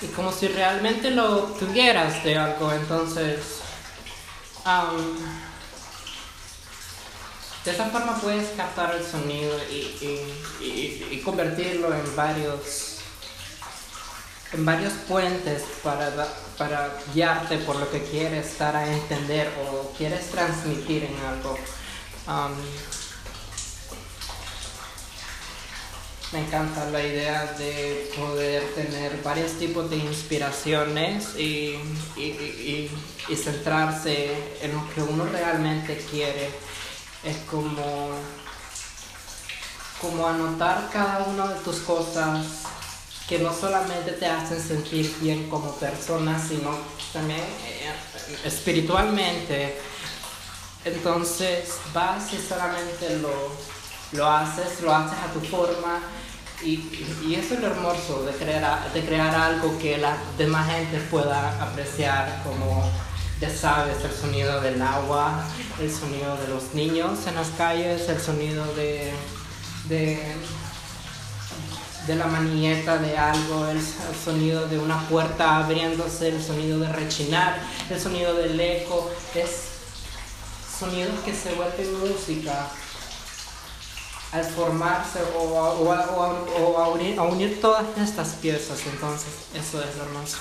y como si realmente lo tuvieras de algo. Entonces, de esa forma puedes captar el sonido y, convertirlo en varios en varios puentes para, para guiarte por lo que quieres dar a entender o quieres transmitir en algo. Me encanta la idea de poder tener varios tipos de inspiraciones y, centrarse en lo que uno realmente quiere. Es como, como anotar cada una de tus cosas que no solamente te hacen sentir bien como persona, sino también eh, espiritualmente. Entonces vas y solamente lo lo haces, lo haces a tu forma y, y, eso es lo hermoso de crear, de crear algo que la demás gente pueda apreciar como ya sabes, el sonido del agua, el sonido de los niños en las calles, el sonido de, de, de la manieta de algo, el, sonido de una puerta abriéndose, el sonido de rechinar, el sonido del eco, es sonidos que se vuelven música al formarse o, a, unir, a unir todas estas piezas. Entonces, eso es hermoso.